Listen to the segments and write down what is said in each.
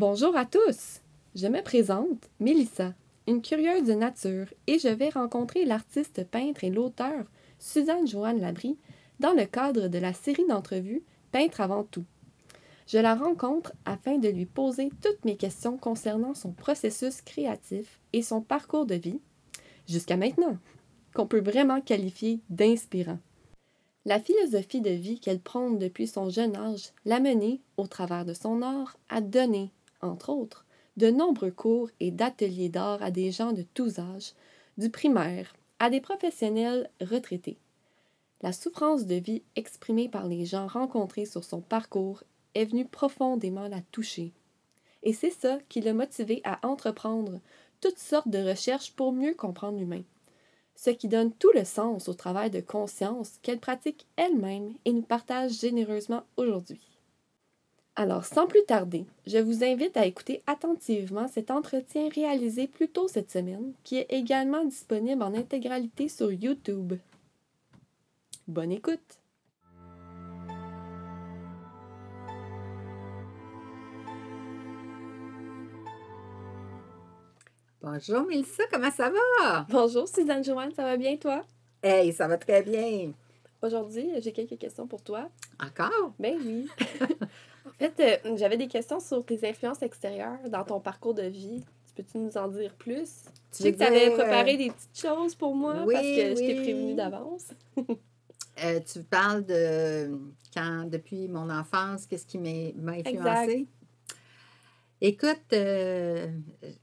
Bonjour à tous! Je me présente, Mélissa, une curieuse de nature, et je vais rencontrer l'artiste peintre et l'auteur Suzanne Joanne Labrie dans le cadre de la série d'entrevues Peintre avant tout. Je la rencontre afin de lui poser toutes mes questions concernant son processus créatif et son parcours de vie, jusqu'à maintenant, qu'on peut vraiment qualifier d'inspirant. La philosophie de vie qu'elle prône depuis son jeune âge l'a menée, au travers de son art, à donner, entre autres, de nombreux cours et d'ateliers d'art à des gens de tous âges, du primaire à des professionnels retraités. La souffrance de vie exprimée par les gens rencontrés sur son parcours est venue profondément la toucher. Et c'est ça qui l'a motivé à entreprendre toutes sortes de recherches pour mieux comprendre l'humain. Ce qui donne tout le sens au travail de conscience qu'elle pratique elle-même et nous partage généreusement aujourd'hui. Alors, sans plus tarder, je vous invite à écouter attentivement cet entretien réalisé plus tôt cette semaine, qui est également disponible en intégralité sur YouTube. Bonne écoute! Bonjour Mélissa, comment ça va? Bonjour Suzanne Joanne, ça va bien toi? Hey, ça va très bien. Aujourd'hui, j'ai quelques questions pour toi. Encore? Ben oui. en fait, euh, j'avais des questions sur tes influences extérieures dans ton parcours de vie. Tu peux-tu nous en dire plus? Tu sais que tu avais préparé des petites choses pour moi Oui, parce que je t'ai oui. prévenu d'avance. Euh, tu parles de quand, depuis mon enfance, qu'est-ce qui m'a m'a influencé? Écoute, euh,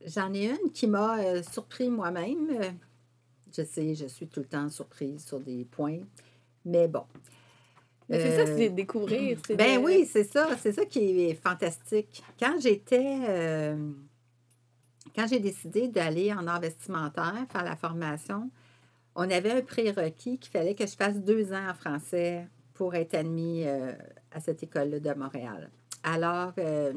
j'en ai une qui m'a euh, surpris moi-même. Euh, Je sais, je suis tout le temps surprise sur des points, mais bon. C'est ça, Euh, c'est de découvrir. Ben de- oui, c'est ça. C'est ça qui est fantastique. Quand j'étais. euh, quand j'ai décidé d'aller en art vestimentaire, faire la formation, on avait un prérequis qu'il fallait que je fasse deux ans en français pour être admis euh, à cette école-là de Montréal. Alors, euh,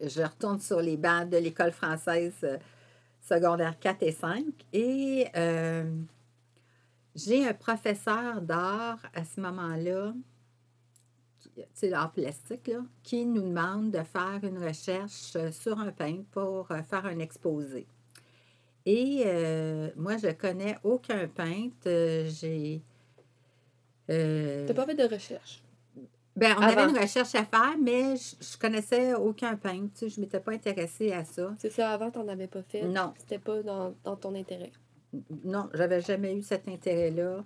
je retourne sur les bancs de l'école française euh, secondaire 4 et 5 et euh, j'ai un professeur d'art à ce moment-là tu sais, l'art plastique, là, qui nous demande de faire une recherche euh, sur un peintre pour euh, faire un exposé. Et euh, moi, je connais aucun peintre. J'ai. euh, T'as pas fait de recherche? ben, on avant? avait une recherche à faire, mais je, je connaissais aucun peintre. tu sais, Je ne m'étais pas intéressée à ça. C'est ça, avant, t'en avais pas fait? Non. C'était pas dans, dans ton intérêt? Non, j'avais jamais eu cet intérêt-là.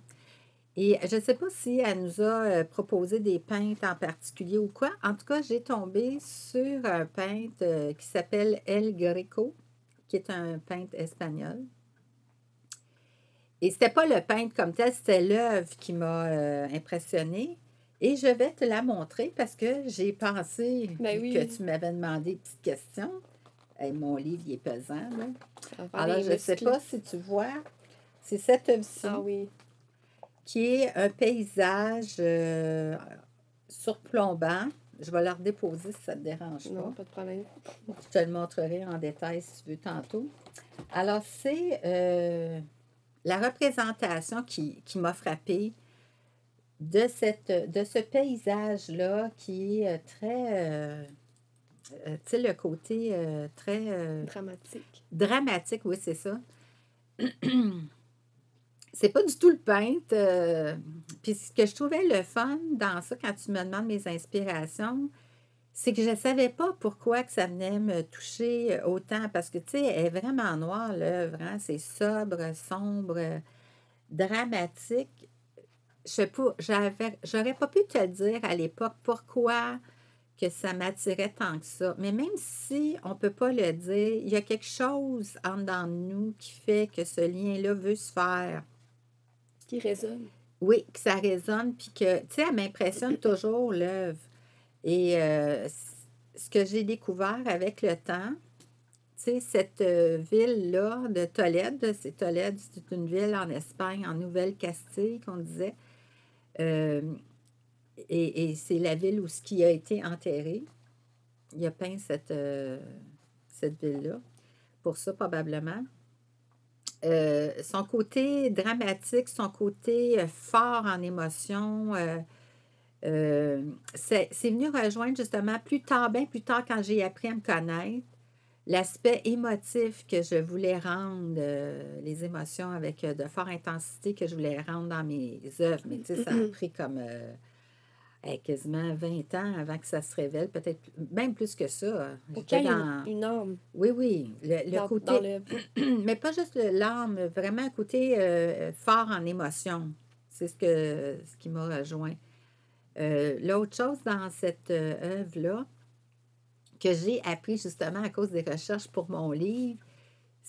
Et je ne sais pas si elle nous a euh, proposé des peintres en particulier ou quoi. En tout cas, j'ai tombé sur un peintre euh, qui s'appelle El Greco, qui est un peintre espagnol. Et c'était pas le peintre comme tel, c'était l'œuvre qui m'a euh, impressionnée. Et je vais te la montrer parce que j'ai pensé Ben oui. que tu m'avais demandé une petite question. Hey, mon livre, il est pesant. Là. Alors, je ne sais pas si tu vois, c'est cette œuvre-ci Ah oui. qui est un paysage euh, surplombant. Je vais la redéposer si ça ne te dérange Non, pas. pas de problème. Je te le montrerai en détail si tu veux tantôt. Alors, c'est euh, la représentation qui, qui m'a frappée de, cette, de ce paysage-là qui est euh, très... euh, euh, tu sais, le côté euh, très... euh, Dramatique. dramatique, oui, c'est ça. c'est pas du tout le peintre. Puis ce que je trouvais le fun dans ça, quand tu me demandes mes inspirations, c'est que je ne savais pas pourquoi que ça venait me toucher autant. Parce que, tu sais, elle est vraiment noire, l'œuvre. hein, C'est sobre, sombre, dramatique. Je sais pas, j'avais, j'aurais pas pu te dire à l'époque pourquoi que ça m'attirait tant que ça. Mais même si on ne peut pas le dire, il y a quelque chose en dedans de nous qui fait que ce lien-là veut se faire. Qui résonne. Oui, que ça résonne, puis que, tu sais, elle m'impressionne toujours l'œuvre. Et euh, ce que j'ai découvert avec le temps, tu sais, cette euh, ville-là de Tolède, c'est Tolède, c'est une ville en Espagne, en Nouvelle-Castille, qu'on disait. Euh, et et c'est la ville où ce qui a été enterré. Il a peint cette, euh, cette ville-là, pour ça probablement. Euh, son côté dramatique, son côté euh, fort en émotion, euh, c'est c'est venu rejoindre justement plus tard, bien plus tard, quand j'ai appris à me connaître, l'aspect émotif que je voulais rendre, euh, les émotions avec euh, de forte intensité que je voulais rendre dans mes œuvres. Mais tu sais, ça a pris comme euh, eh, quasiment 20 ans avant que ça se révèle, peut-être même plus que ça. J'étais dans- une, une âme Oui, oui. Le, le dans, côté dans mais pas juste l'âme, vraiment un côté euh, fort en émotion. C'est ce, que, ce qui m'a rejoint. Euh, L'autre chose dans cette euh, œuvre-là, que j'ai appris justement à cause des recherches pour mon livre,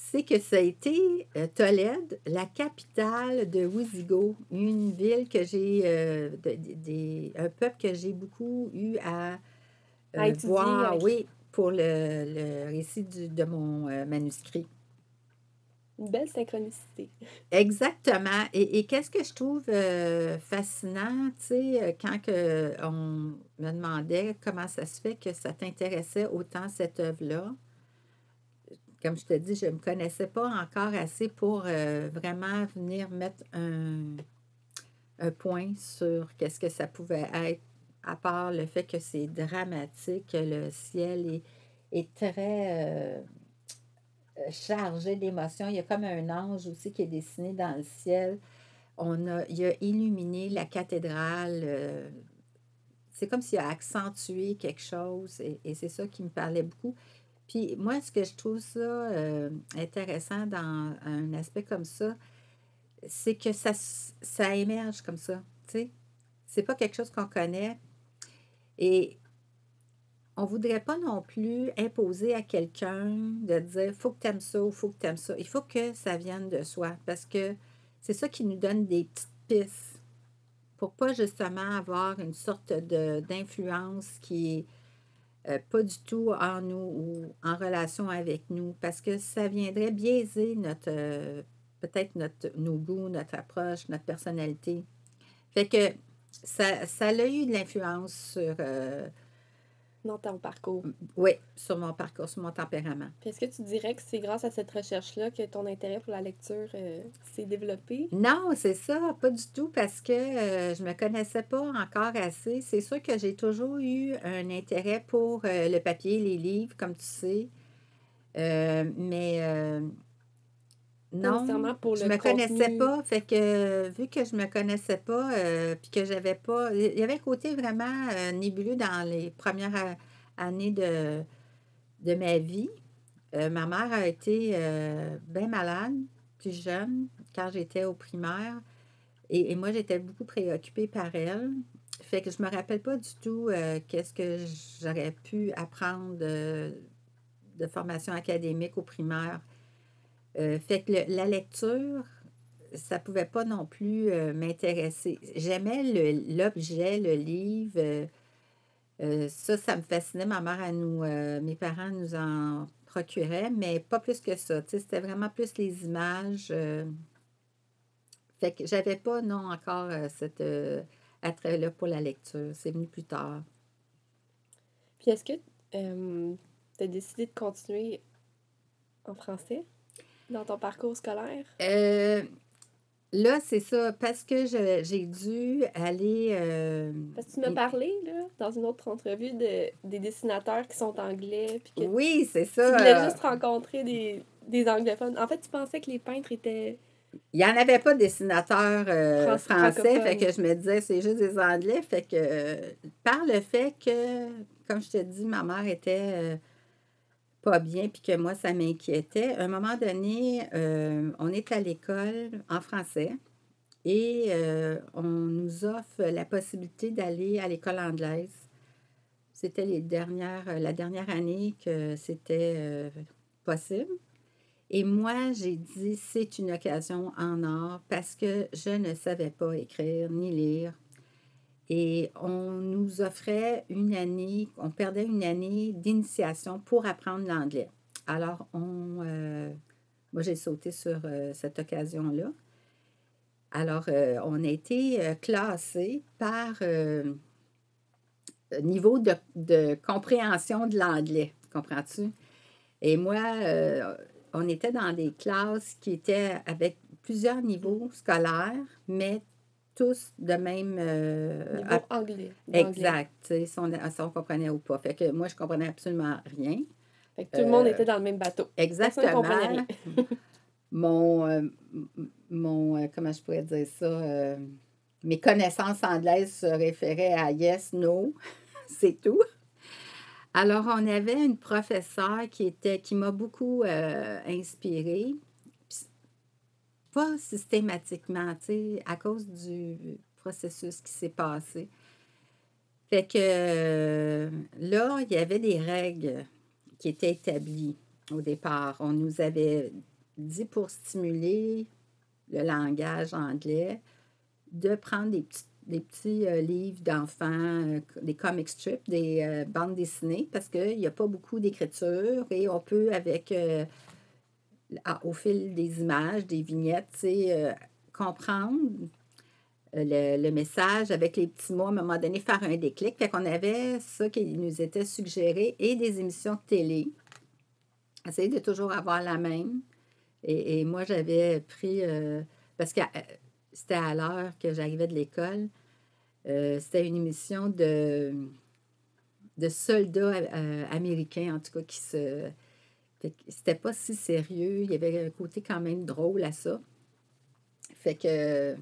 c'est que ça a été euh, Tolède, la capitale de Wisigoth, une ville que j'ai, euh, de- de- des- un peuple que j'ai beaucoup eu à, À euh, étudier voir, avec- oui, pour le, le récit du- de mon manuscrit. Une belle synchronicité. Exactement. Et, et qu'est-ce que je trouve fascinant, tu sais, quand que on me demandait comment ça se fait que ça t'intéressait autant cette œuvre-là? Comme je te dis, je ne me connaissais pas encore assez pour euh, vraiment venir mettre un, point sur qu'est-ce que ça pouvait être, à part le fait que c'est dramatique, que le ciel est, très euh, chargé d'émotions. Il y a comme un ange aussi qui est dessiné dans le ciel. On a, il a illuminé la cathédrale. euh, c'est comme s'il a accentué quelque chose et c'est ça qui me parlait beaucoup. Puis moi, ce que je trouve ça euh, intéressant dans un aspect comme ça, c'est que ça, ça émerge comme ça. Tu sais, c'est pas quelque chose qu'on connaît. Et on voudrait pas non plus imposer à quelqu'un de dire faut que tu aimes ça ou faut que tu aimes ça. Il faut que ça vienne de soi parce que c'est ça qui nous donne des petites pistes pour pas justement avoir une sorte d'influence qui euh, pas du tout en nous ou en relation avec nous parce que ça viendrait biaiser notre euh, peut-être notre nos goûts, notre approche, notre personnalité. Fait que ça, ça a eu de l'influence sur euh, dans ton parcours? oui, sur mon parcours, sur mon tempérament. Est-ce que tu dirais que c'est grâce à cette recherche-là que ton intérêt pour la lecture euh, s'est développé? Non, c'est ça, pas du tout, parce que euh, je me connaissais pas encore assez. C'est sûr que j'ai toujours eu un intérêt pour euh, le papier, les livres, comme tu sais. Euh, mais non, pour je le me connaissais pas. Fait que vu que je me connaissais pas, euh, puis que j'avais pas. Il y avait un côté vraiment euh, nébuleux dans les premières a- années de, de ma vie. Euh, ma mère a été bien malade, plus jeune, quand j'étais au primaire. Et, et moi, j'étais beaucoup préoccupée par elle. Fait que je me rappelle pas du tout euh, qu'est-ce que j'aurais pu apprendre de, de formation académique au primaire. Euh, fait que le- la lecture, ça pouvait pas non plus euh, m'intéresser. J'aimais l'objet, le, livre. euh, ça, ça me fascinait. Ma mère, elle nous, mes parents nous en procuraient, mais pas plus que ça. C'était vraiment plus les images. Fait que j'avais pas, non, encore cet attrait-là pour la lecture. C'est venu plus tard. Puis est-ce que tu as décidé de continuer en français? Dans ton parcours scolaire? Euh, là, c'est ça, parce que j'ai dû aller. euh, Parce que tu m'as parlé, là, dans une autre entrevue, de, des dessinateurs qui sont anglais, puis que Oui, c'est tu ça. voulais euh, juste rencontrer des, des anglophones. En fait, tu pensais que les peintres étaient... Il n'y en avait pas de dessinateurs euh, Fran- français, fait que je me disais, c'est juste des Anglais. Fait que, euh, par le fait que, comme je te dis, ma mère était euh, pas bien, puis que moi, ça m'inquiétait, à un moment donné, euh, on est à l'école en français et euh, on nous offre la possibilité d'aller à l'école anglaise. C'était les dernières, la dernière année que c'était euh, possible. Et moi, j'ai dit, c'est une occasion en or parce que je ne savais pas écrire ni lire. Et on nous offrait une année, on perdait une année d'initiation pour apprendre l'anglais. Alors, on, euh, moi, j'ai sauté sur euh, cette occasion-là. Alors, euh, on a été classé par niveau de, de compréhension de l'anglais. Comprends-tu? Et moi, on était dans des classes qui étaient avec plusieurs niveaux scolaires, mais tous de même. euh, Niveau anglais. exact. Si on, si on comprenait ou pas. Fait que moi, je comprenais absolument rien. Fait que tout le monde Euh, était dans le même bateau. Exactement. rien. mon, euh, mon comment je pourrais dire ça, mes connaissances anglaises se référaient à yes, no, c'est tout. Alors, on avait une professeure qui était, qui m'a beaucoup euh, inspirée. Pas systématiquement, tu sais, à cause du processus qui s'est passé. Fait que euh, là, il y avait des règles qui étaient établies au départ. On nous avait dit pour stimuler le langage anglais de prendre des petits, euh, livres d'enfants, euh, des comic strips, des bandes dessinées, parce qu'il n'y a pas beaucoup d'écriture et on peut, avec au fil des images, des vignettes, sais, euh, comprendre euh, le, message avec les petits mots, à un moment donné, faire un déclic. Fait qu'on avait ça qui nous était suggéré et des émissions de télé. Essayer de toujours avoir la même. Et, moi, j'avais pris, euh, parce que c'était à l'heure que j'arrivais de l'école, c'était une émission de, de soldats américains, en tout cas, qui se... C'était pas si sérieux. Il y avait un côté quand même drôle à ça. Fait que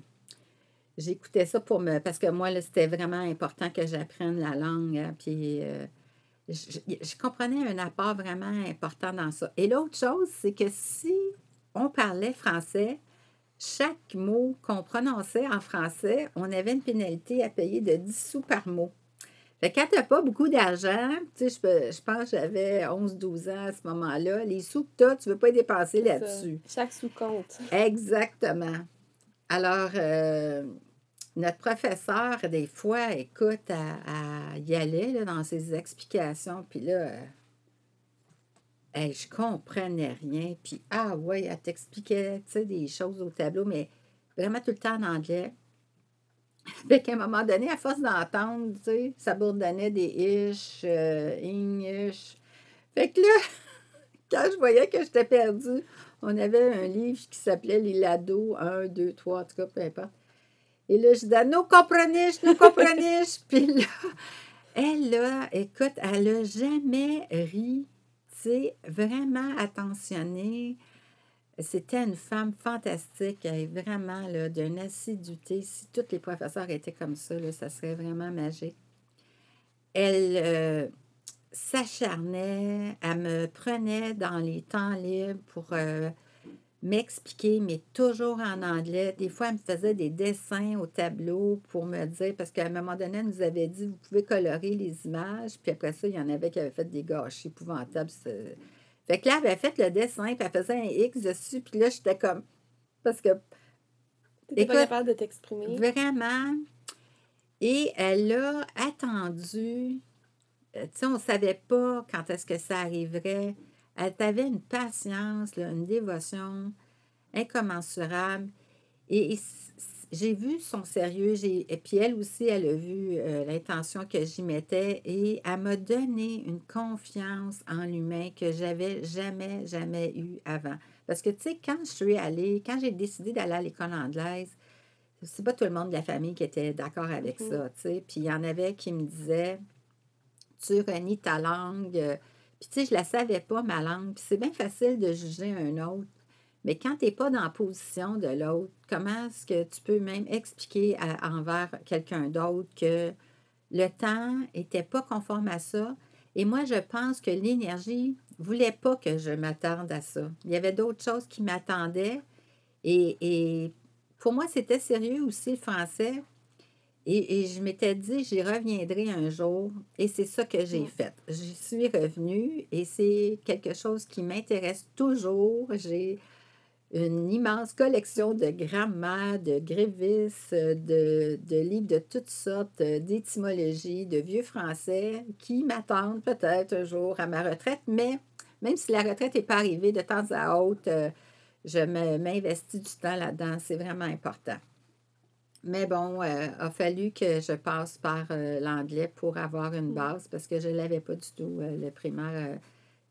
j'écoutais ça pour me... Parce que moi, c'était vraiment important que j'apprenne la langue. hein, euh, je, je comprenais un apport vraiment important dans ça. Et l'autre chose, c'est que si on parlait français, chaque mot qu'on prononçait en français, on avait une pénalité à payer de 10 sous par mot. Fait que quand tu n'as pas beaucoup d'argent, tu sais, je, pense que j'avais 11-12 ans à ce moment-là, les sous que tu as, tu ne veux pas les dépenser là-dessus. Chaque sous-compte. Exactement. Alors, euh, notre professeur, des fois, écoute, elle y allait là, dans ses explications, puis là, euh, hey, je comprenais rien. Puis, ah ouais, elle t'expliquait, tu sais, des choses au tableau, mais vraiment tout le temps en anglais. Fait qu'à un moment donné, à force d'entendre, tu sais, ça bourdonnait des ish, euh, English. Fait que là, quand je voyais que j'étais perdue, on avait un livre qui s'appelait Les Lados 1, 2, 3, en tout cas, peu importe. Et là, je disais, nous comprenez, nous comprenez. Puis là, elle, là, écoute, elle n'a jamais ri, tu sais, vraiment attentionnée. C'était une femme fantastique, est vraiment d'une assiduité. Si tous les professeurs étaient comme ça, ça serait vraiment magique. Elle euh, s'acharnait, elle me prenait dans les temps libres pour euh, m'expliquer, mais toujours en anglais. Des fois, elle me faisait des dessins au tableau pour me dire, parce qu'à un moment donné, elle nous avait dit, vous pouvez colorer les images, puis après ça, il y en avait qui avaient fait des gâchis épouvantables. Fait que là, elle avait fait le dessin, puis elle faisait un X dessus, puis là, j'étais comme... Parce que T'étais pas capable de t'exprimer. Vraiment. Et elle a attendu. euh, Tu sais, on ne savait pas quand est-ce que ça arriverait. Elle avait une patience, là, une dévotion incommensurable. Et, j'ai vu son sérieux. Et puis elle aussi, elle a vu euh, l'intention que j'y mettais. Et elle m'a donné une confiance en l'humain que j'avais jamais, jamais eu avant. Parce que, tu sais, quand je suis allée, quand j'ai décidé d'aller à l'école anglaise, c'est pas tout le monde de la famille qui était d'accord avec Mhm. ça, tu sais. Puis il y en avait qui me disaient, tu renies ta langue. euh, Puis tu sais, je la savais pas, ma langue. Puis c'est bien facile de juger un autre. Mais quand tu n'es pas dans la position de l'autre, comment est-ce que tu peux même expliquer à- envers quelqu'un d'autre que le temps n'était pas conforme à ça? Et moi, je pense que l'énergie voulait pas que je m'attarde à ça. Il y avait d'autres choses qui m'attendaient. Et, et pour moi, c'était sérieux aussi le français. Et, et je m'étais dit, j'y reviendrai un jour. Et c'est ça que j'ai fait. J'y suis revenue et c'est quelque chose qui m'intéresse toujours. J'ai une immense collection de grammaire, de grévisses, de, de livres de toutes sortes, euh, d'étymologie, de vieux français qui m'attendent peut-être un jour à ma retraite. Mais même si la retraite n'est pas arrivée de temps à autre, euh, je m'investis du temps là-dedans. C'est vraiment important. Mais bon, euh, a fallu que je passe par euh, l'anglais pour avoir une Mm. base parce que je ne l'avais pas du tout. euh, le primaire,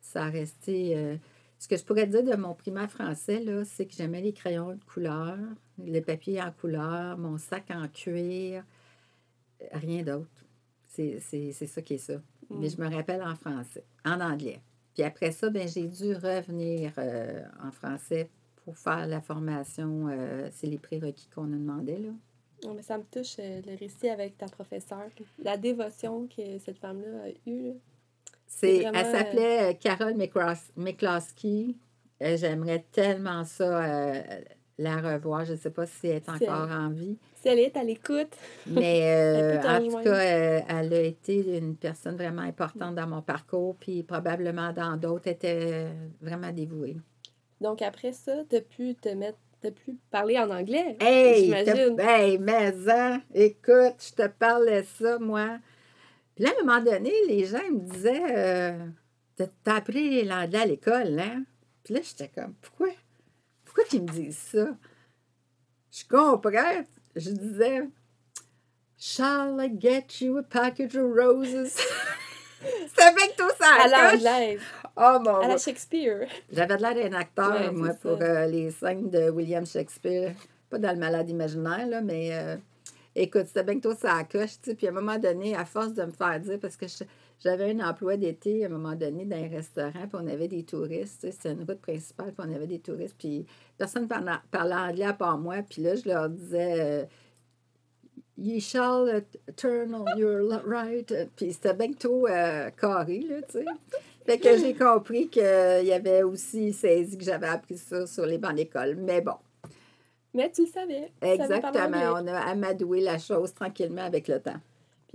ça a resté. Ce que je pourrais dire de mon primaire français, là, c'est que j'aimais les crayons de couleur, le papier en couleur, mon sac en cuir, rien d'autre. C'est ça qui est ça. Mais je me rappelle en français, en anglais. Puis après ça, ben, j'ai dû revenir euh, en français pour faire la formation. Euh, c'est les prérequis qu'on a demandé. Là. Non, mais ça me touche euh, le récit avec ta professeure. La dévotion que cette femme-là a eue. C'est, Elle s'appelait Carole McCloskey. J'aimerais tellement ça la revoir. Je ne sais pas si elle est encore en vie. Si elle est à l'écoute. Mais euh, en tout cas, euh, elle a été une personne vraiment importante dans mon parcours, puis probablement dans d'autres, était vraiment dévouée. Donc après ça, tu as pu te mettre, tu pu parler en anglais, hey, j'imagine. Hey, mais hein, écoute, je te parlais ça, moi. Puis là, à un moment donné, les gens me disaient, euh, t'as appris l'anglais à l'école, hein? Puis là, j'étais comme, pourquoi? pourquoi qu'ils me disent ça? Je comprends. Je disais, Shall I get you a package of roses? C'était avec tout ça. À l'anglaise. Oh mon À la Shakespeare. J'avais de l'air d'un acteur, moi, pour euh, les scènes de William Shakespeare. Pas dans le malade imaginaire, là, mais euh, écoute, c'était bien que toi, ça coche, tu sais. Puis à un moment donné, à force de me faire dire, parce que j'avais un emploi d'été à un moment donné dans un restaurant, puis on avait des touristes. C'était une route principale, puis on avait des touristes, puis personne ne parlait, anglais à part moi. Puis là, je leur disais euh, You shall turn on your right. Puis c'était bien tout euh, carré, là, tu sais. Fait que j'ai compris qu'il y avait aussi saisi que j'avais appris ça sur les bancs d'école. Mais bon. Mais tu le savais. Exactement. On a amadoué la chose tranquillement avec le temps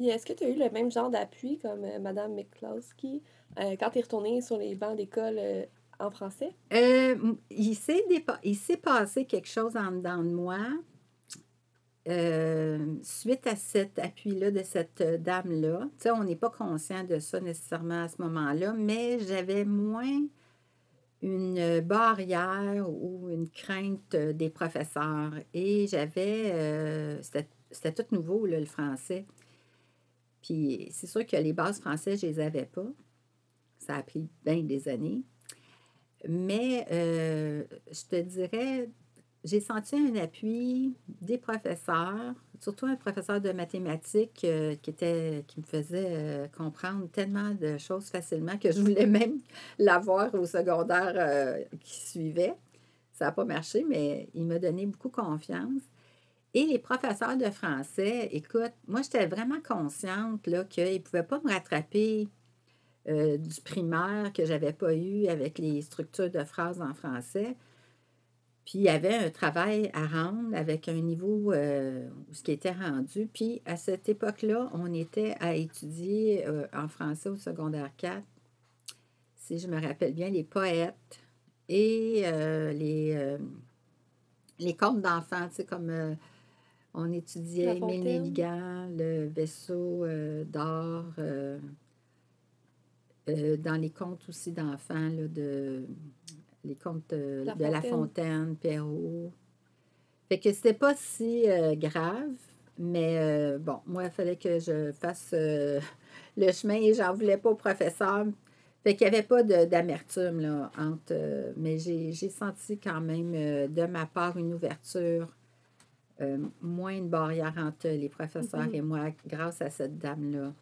est-ce que tu as eu le même genre d'appui comme euh, Mme McCloskey euh, quand tu es retournée sur les bancs d'école euh, en français? il s'est passé quelque chose en dedans de moi. suite à cet appui-là de cette dame-là, on n'est pas conscient de ça nécessairement à ce moment-là, mais j'avais moins une barrière ou une crainte des professeurs. Et j'avais, c'était tout nouveau, le français. Puis c'est sûr que les bases françaises, je ne les avais pas. Ça a pris bien des années. Mais euh, je te dirais, j'ai senti un appui des professeurs, surtout un professeur de mathématiques euh, qui, me faisait euh, comprendre tellement de choses facilement que je voulais même l'avoir au secondaire qui suivait. Ça n'a pas marché, mais il m'a donné beaucoup confiance. Et les professeurs de français, écoute, moi, j'étais vraiment consciente qu'ils ne pouvaient pas me rattraper euh, du primaire que je n'avais pas eu avec les structures de phrases en français. Puis il y avait un travail à rendre avec un niveau euh, où ce qui était rendu. Puis à cette époque-là, on était à étudier euh, en français au secondaire 4, si je me rappelle bien, les poètes et les, les contes d'enfants, tu sais, comme on étudiait Émile Nelligan, le vaisseau euh, d'or, euh, euh, dans les contes aussi d'enfants, de les contes de La Fontaine, Perrault. Fait que c'était pas si grave, mais bon, moi, il fallait que je fasse le chemin et j'en voulais pas au professeur. Fait qu'il n'y avait pas d'amertume, là, entre... mais j'ai senti quand même, de ma part, une ouverture euh, moins de barrière entre les professeurs mm-hmm. et moi grâce à cette dame-là.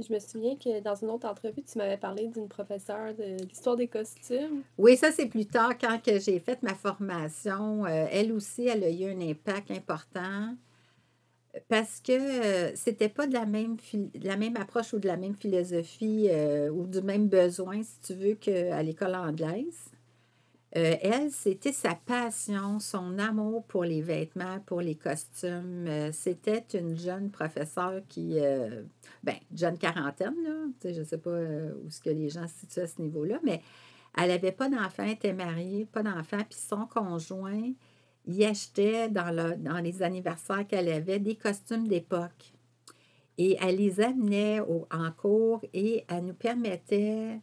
Je me souviens que dans une autre entrevue, tu m'avais parlé d'une professeure de l'histoire des costumes. Oui, ça c'est plus tard quand j'ai fait ma formation. Euh, elle aussi, elle a eu un impact important parce que euh, c'était pas de la même, la même approche ou de la même philosophie ou du même besoin, si tu veux, qu'à l'école anglaise. Euh, elle, c'était sa passion, son amour pour les vêtements, pour les costumes. Euh, c'était une jeune professeure qui, euh, ben, jeune quarantaine, là, je ne sais pas où ce que les gens se situent à ce niveau-là, mais elle n'avait pas d'enfant, était mariée, pas d'enfant, puis son conjoint, il achetait dans, le, dans les anniversaires qu'elle avait des costumes d'époque. Et elle les amenait en cours et elle nous permettait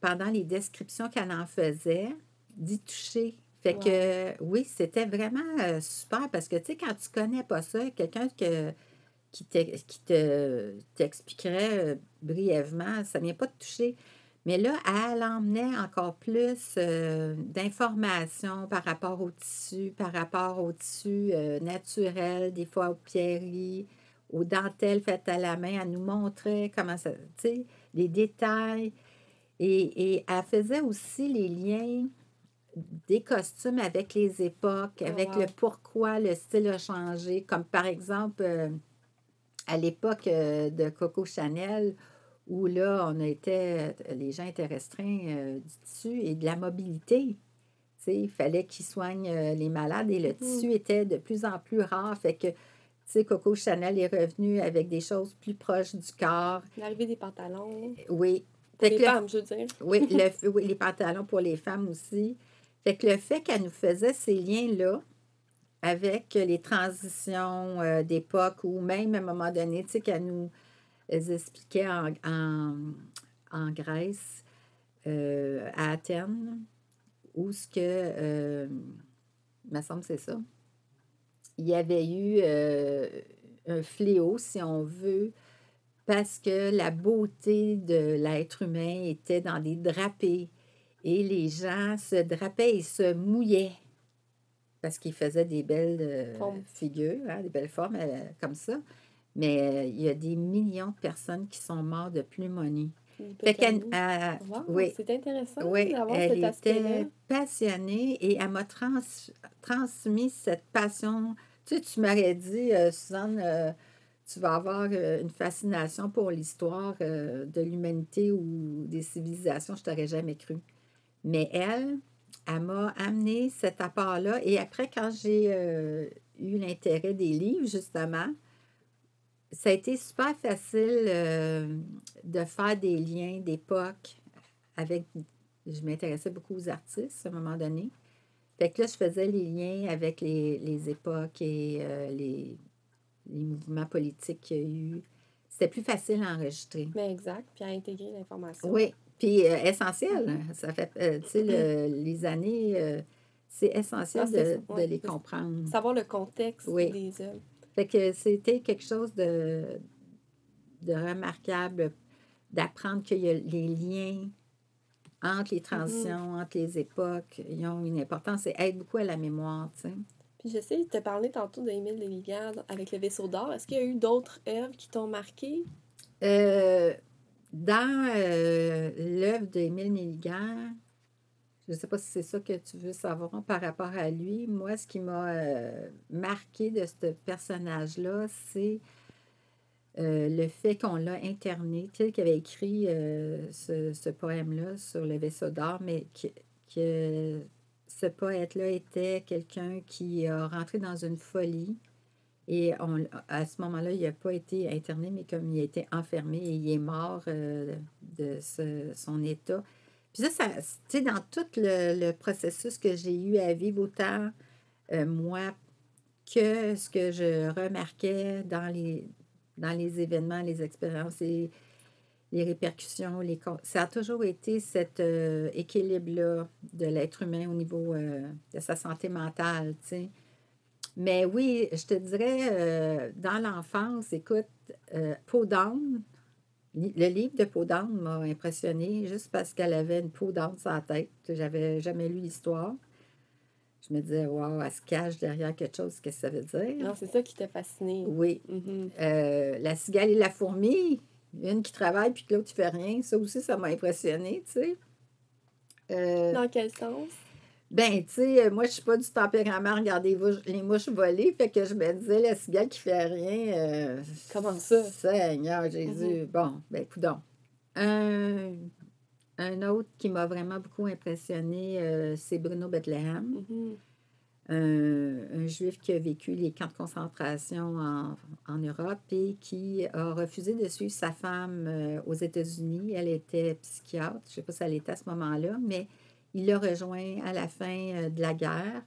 pendant les descriptions qu'elle en faisait, d'y toucher. Fait que oui, c'était vraiment euh, super parce que tu sais, quand tu connais pas ça, quelqu'un que, qui, te, qui te, t'expliquerait euh, brièvement, ça ne vient pas te toucher. Mais là, elle emmenait encore plus euh, d'informations par rapport au tissu, par rapport au tissu naturel, des fois aux pierreries, aux dentelles faites à la main. Elle nous montrait comment ça, tu sais, les détails. Et, et elle faisait aussi les liens des costumes avec les époques, Oh, avec wow. le pourquoi le style a changé. Comme par exemple, euh, à l'époque euh, de Coco Chanel, où là, on était, les gens étaient restreints euh, du tissu et de la mobilité. Il fallait qu'ils soignent les malades et le tissu était de plus en plus rare. Fait que, tu sais, Coco Chanel est revenu avec des choses plus proches du corps. L'arrivée des pantalons. Oui. Fait les que le- femmes, je veux dire. oui, le- oui, les pantalons pour les femmes aussi. Fait que le fait qu'elle nous faisait ces liens-là avec les transitions euh, d'époque ou même à un moment donné, tu sais, qu'elle nous expliquait en, en, en Grèce, euh, à Athènes, où ce que, euh, il me semble c'est ça, il y avait eu euh, un fléau, si on veut, parce que la beauté de l'être humain était dans des drapés et les gens se drapaient et se mouillaient parce qu'ils faisaient des belles euh, figures, hein, des belles formes euh, comme ça. Mais euh, il y a des millions de personnes qui sont mortes de pneumonie. Fait qu'elle, elle- Wow, oui, C'est intéressant oui, d'avoir cet aspect-là. passionnée et elle m'a trans- transmis cette passion. Tu sais, tu m'aurais dit, Suzanne, tu vas avoir euh, une fascination pour l'histoire euh, de l'humanité ou des civilisations, je t'aurais jamais cru. Mais elle, elle m'a amené cet apport-là. Et après, quand j'ai euh, eu l'intérêt des livres, justement, ça a été super facile de faire des liens d'époque avec. Je m'intéressais beaucoup aux artistes à un moment donné. Fait que là, je faisais les liens avec les, les époques et les, les mouvements politiques qu'il y a eu. C'était plus facile à enregistrer. Mais exact, puis à intégrer l'information. Oui, puis euh, essentiel. Mm-hmm. Ça fait, euh, tu sais, le- les années, euh, c'est essentiel Ah, de, les comprendre. Savoir le contexte Oui. des œuvres. Fait que c'était quelque chose de, de remarquable d'apprendre qu'il y a les liens entre les transitions, entre les époques, ils ont une importance et aident beaucoup à la mémoire, tu sais. Puis je sais, tu as parlé tantôt d'Émile Deligard avec le vaisseau d'or. Est-ce qu'il y a eu d'autres œuvres qui t'ont marqué? Euh, dans euh, l'œuvre d'Émile Nelligan, je ne sais pas si c'est ça que tu veux savoir par rapport à lui. Moi, ce qui m'a euh, marqué de ce personnage-là, c'est euh, le fait qu'on l'a interné. Tu sais, avait écrit ce, ce poème-là sur le vaisseau d'or, mais que, que ce poète-là était quelqu'un qui a rentré dans une folie. Et on, à ce moment-là, il n'a pas été interné, mais comme il a été enfermé et il est mort euh, de ce- son état. Puis ça, tu sais, dans tout le, le processus que j'ai eu à vivre, autant euh, moi que ce que je remarquais dans les, dans les événements, les expériences les répercussions, les, ça a toujours été cet euh, équilibre-là de l'être humain au niveau euh, de sa santé mentale, tu sais. Mais oui, je te dirais, euh, dans l'enfance, écoute, Peau d'âne, le livre de Peau d'âne m'a impressionné juste parce qu'elle avait une peau d'âne sur la tête. J'avais jamais lu l'histoire. Je me disais, waouh, elle se cache derrière quelque chose, qu'est-ce que ça veut dire? Non, c'est ça qui t'a fasciné. Oui. Mhm. Euh, la cigale et la fourmi, une qui travaille puis que l'autre qui fait rien, ça aussi, ça m'a impressionné, tu sais. Euh, Dans quel sens? ben, tu sais, euh, moi, je suis pas du tempérament à regarder les mouches, voler, fait que je me disais, la cigale qui fait rien. euh, Comment ça? Seigneur Jésus. Bon, ben, coudons. Un, un autre qui m'a vraiment beaucoup impressionné, euh, c'est Bruno Bethlehem, Mhm. Un juif qui a vécu les camps de concentration en, Europe et qui a refusé de suivre sa femme euh, aux États-Unis. Elle était psychiatre, je ne sais pas si elle était à ce moment-là, mais il l'a rejoint à la fin euh, de la guerre.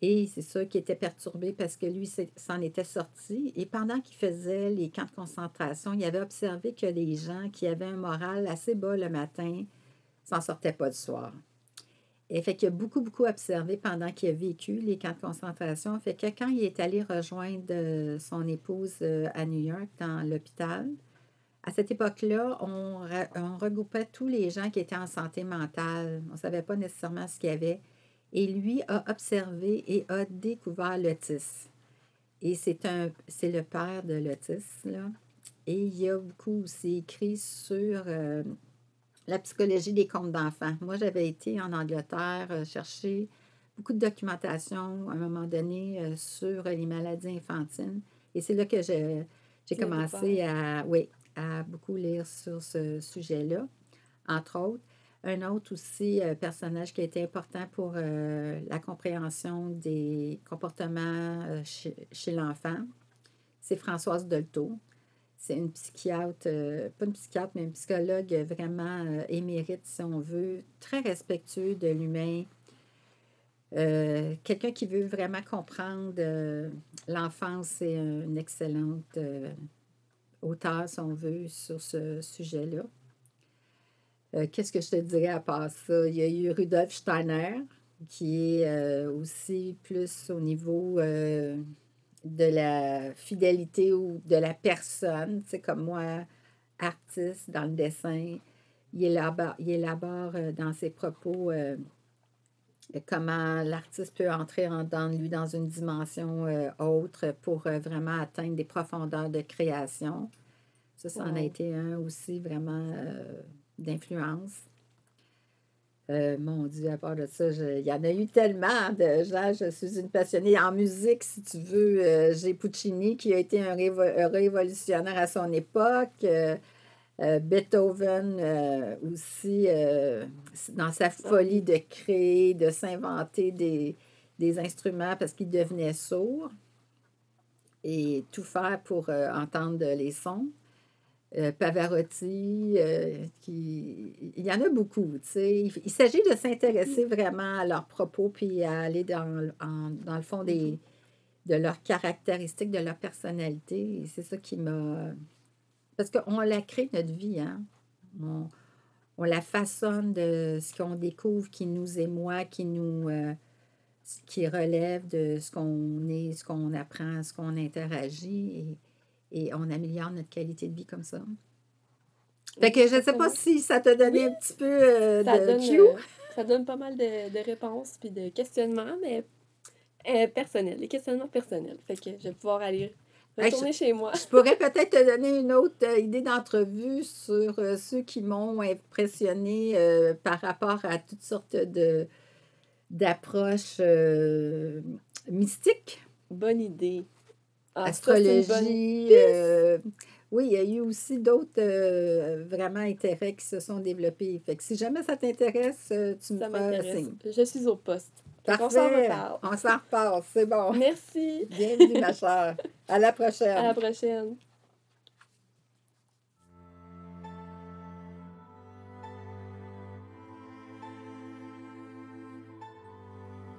Et c'est sûr qu'il était perturbé parce que lui s'en était sorti. Et pendant qu'il faisait les camps de concentration, il avait observé que les gens qui avaient un moral assez bas le matin s'en sortaient pas du soir. Et fait qu'il a beaucoup, beaucoup observé pendant qu'il a vécu les camps de concentration. Fait que quand il est allé rejoindre euh, son épouse euh, à New York, dans l'hôpital, à cette époque-là, on, regroupait tous les gens qui étaient en santé mentale. On ne savait pas nécessairement ce qu'il y avait. Et lui a observé et a découvert l'autisme. Et c'est un c'est le père de l'autisme, là. Et il a beaucoup aussi écrit sur euh, la psychologie des comptes d'enfants. Moi, j'avais été en Angleterre euh, chercher beaucoup de documentation à un moment donné euh, sur les maladies infantines. Et c'est là que j'ai commencé à, oui, à beaucoup lire sur ce sujet-là, entre autres. Un autre aussi euh, personnage qui a été important pour la compréhension des comportements euh, chez, l'enfant, c'est Françoise Dolto. C'est une psychiatre, pas une psychiatre, mais une psychologue vraiment émérite, si on veut, très respectueux de l'humain. Quelqu'un qui veut vraiment comprendre l'enfance, c'est une excellente auteur, si on veut, sur ce sujet-là. Euh, qu'est-ce que je te dirais à part ça? Il y a eu Rudolf Steiner, qui est euh, aussi plus au niveau euh, de la fidélité ou de la personne. C'est comme moi, artiste dans le dessin. Il élabore, il élabore dans ses propos comment l'artiste peut entrer en, dans lui dans une dimension autre pour vraiment atteindre des profondeurs de création. Ça, ça en a été un aussi vraiment d'influence. Euh, mon Dieu, à part de ça, il y en a eu tellement de. Je suis une passionnée en musique, si tu veux. Euh, j'ai Puccini qui a été un, révolutionnaire à son époque. Euh, Beethoven aussi, dans sa folie de créer, de s'inventer des, instruments parce qu'il devenait sourd et tout faire pour entendre les sons. Euh, Pavarotti, euh, qui... il y en a beaucoup. Il, il s'agit de s'intéresser vraiment à leurs propos puis à aller dans, dans le fond des, de leurs caractéristiques, de leur personnalité. c'est ça qui m'a. Parce qu'on la crée, notre vie. Hein? On, on, la façonne de ce qu'on découvre qui nous émoit, qui nous. Euh, qui relève de ce qu'on est, ce qu'on apprend, ce qu'on interagit. Et, et on améliore notre qualité de vie comme ça. Fait que je ne sais pas si ça t'a donné un petit peu euh, de donne, euh, ça donne pas mal de, de réponses puis de questionnements, mais euh, personnels, des questionnements personnels. Fait que je vais pouvoir aller retourner chez moi. je pourrais peut-être te donner une autre idée d'entrevue sur ceux qui m'ont impressionné par rapport à toutes sortes de d'approches mystiques. Bonne idée. Ah, astrologie. Euh, oui, il y a eu aussi d'autres euh, vraiment intérêts qui se sont développés. Fait que si jamais ça t'intéresse, euh, tu me fais signe. Je suis au poste. Parfait. On s'en reparle. On s'en reparle, c'est bon. Merci. Bienvenue, ma chère. À la prochaine. À la prochaine.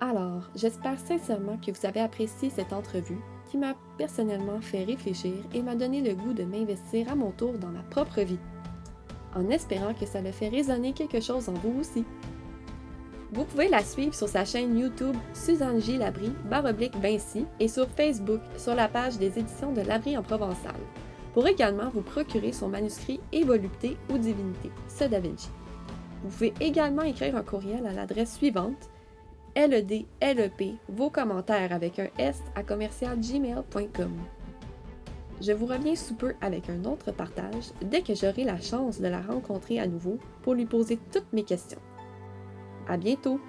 Alors, j'espère sincèrement que vous avez apprécié cette entrevue qui m'a personnellement fait réfléchir et m'a donné le goût de m'investir à mon tour dans ma propre vie, en espérant que ça le fait résonner quelque chose en vous aussi. Vous pouvez la suivre sur sa chaîne YouTube Suzanne J. Labrie, baroblique Vinci, et sur Facebook sur la page des éditions de Labrie en Provençal, pour également vous procurer son manuscrit Et volupté ou divinité, ce Da Vinci. Vous pouvez également écrire un courriel à l'adresse suivante LED, LEP, vos commentaires avec un S à commercialgmail.com. Je vous reviens sous peu avec un autre partage dès que j'aurai la chance de la rencontrer à nouveau pour lui poser toutes mes questions. À bientôt!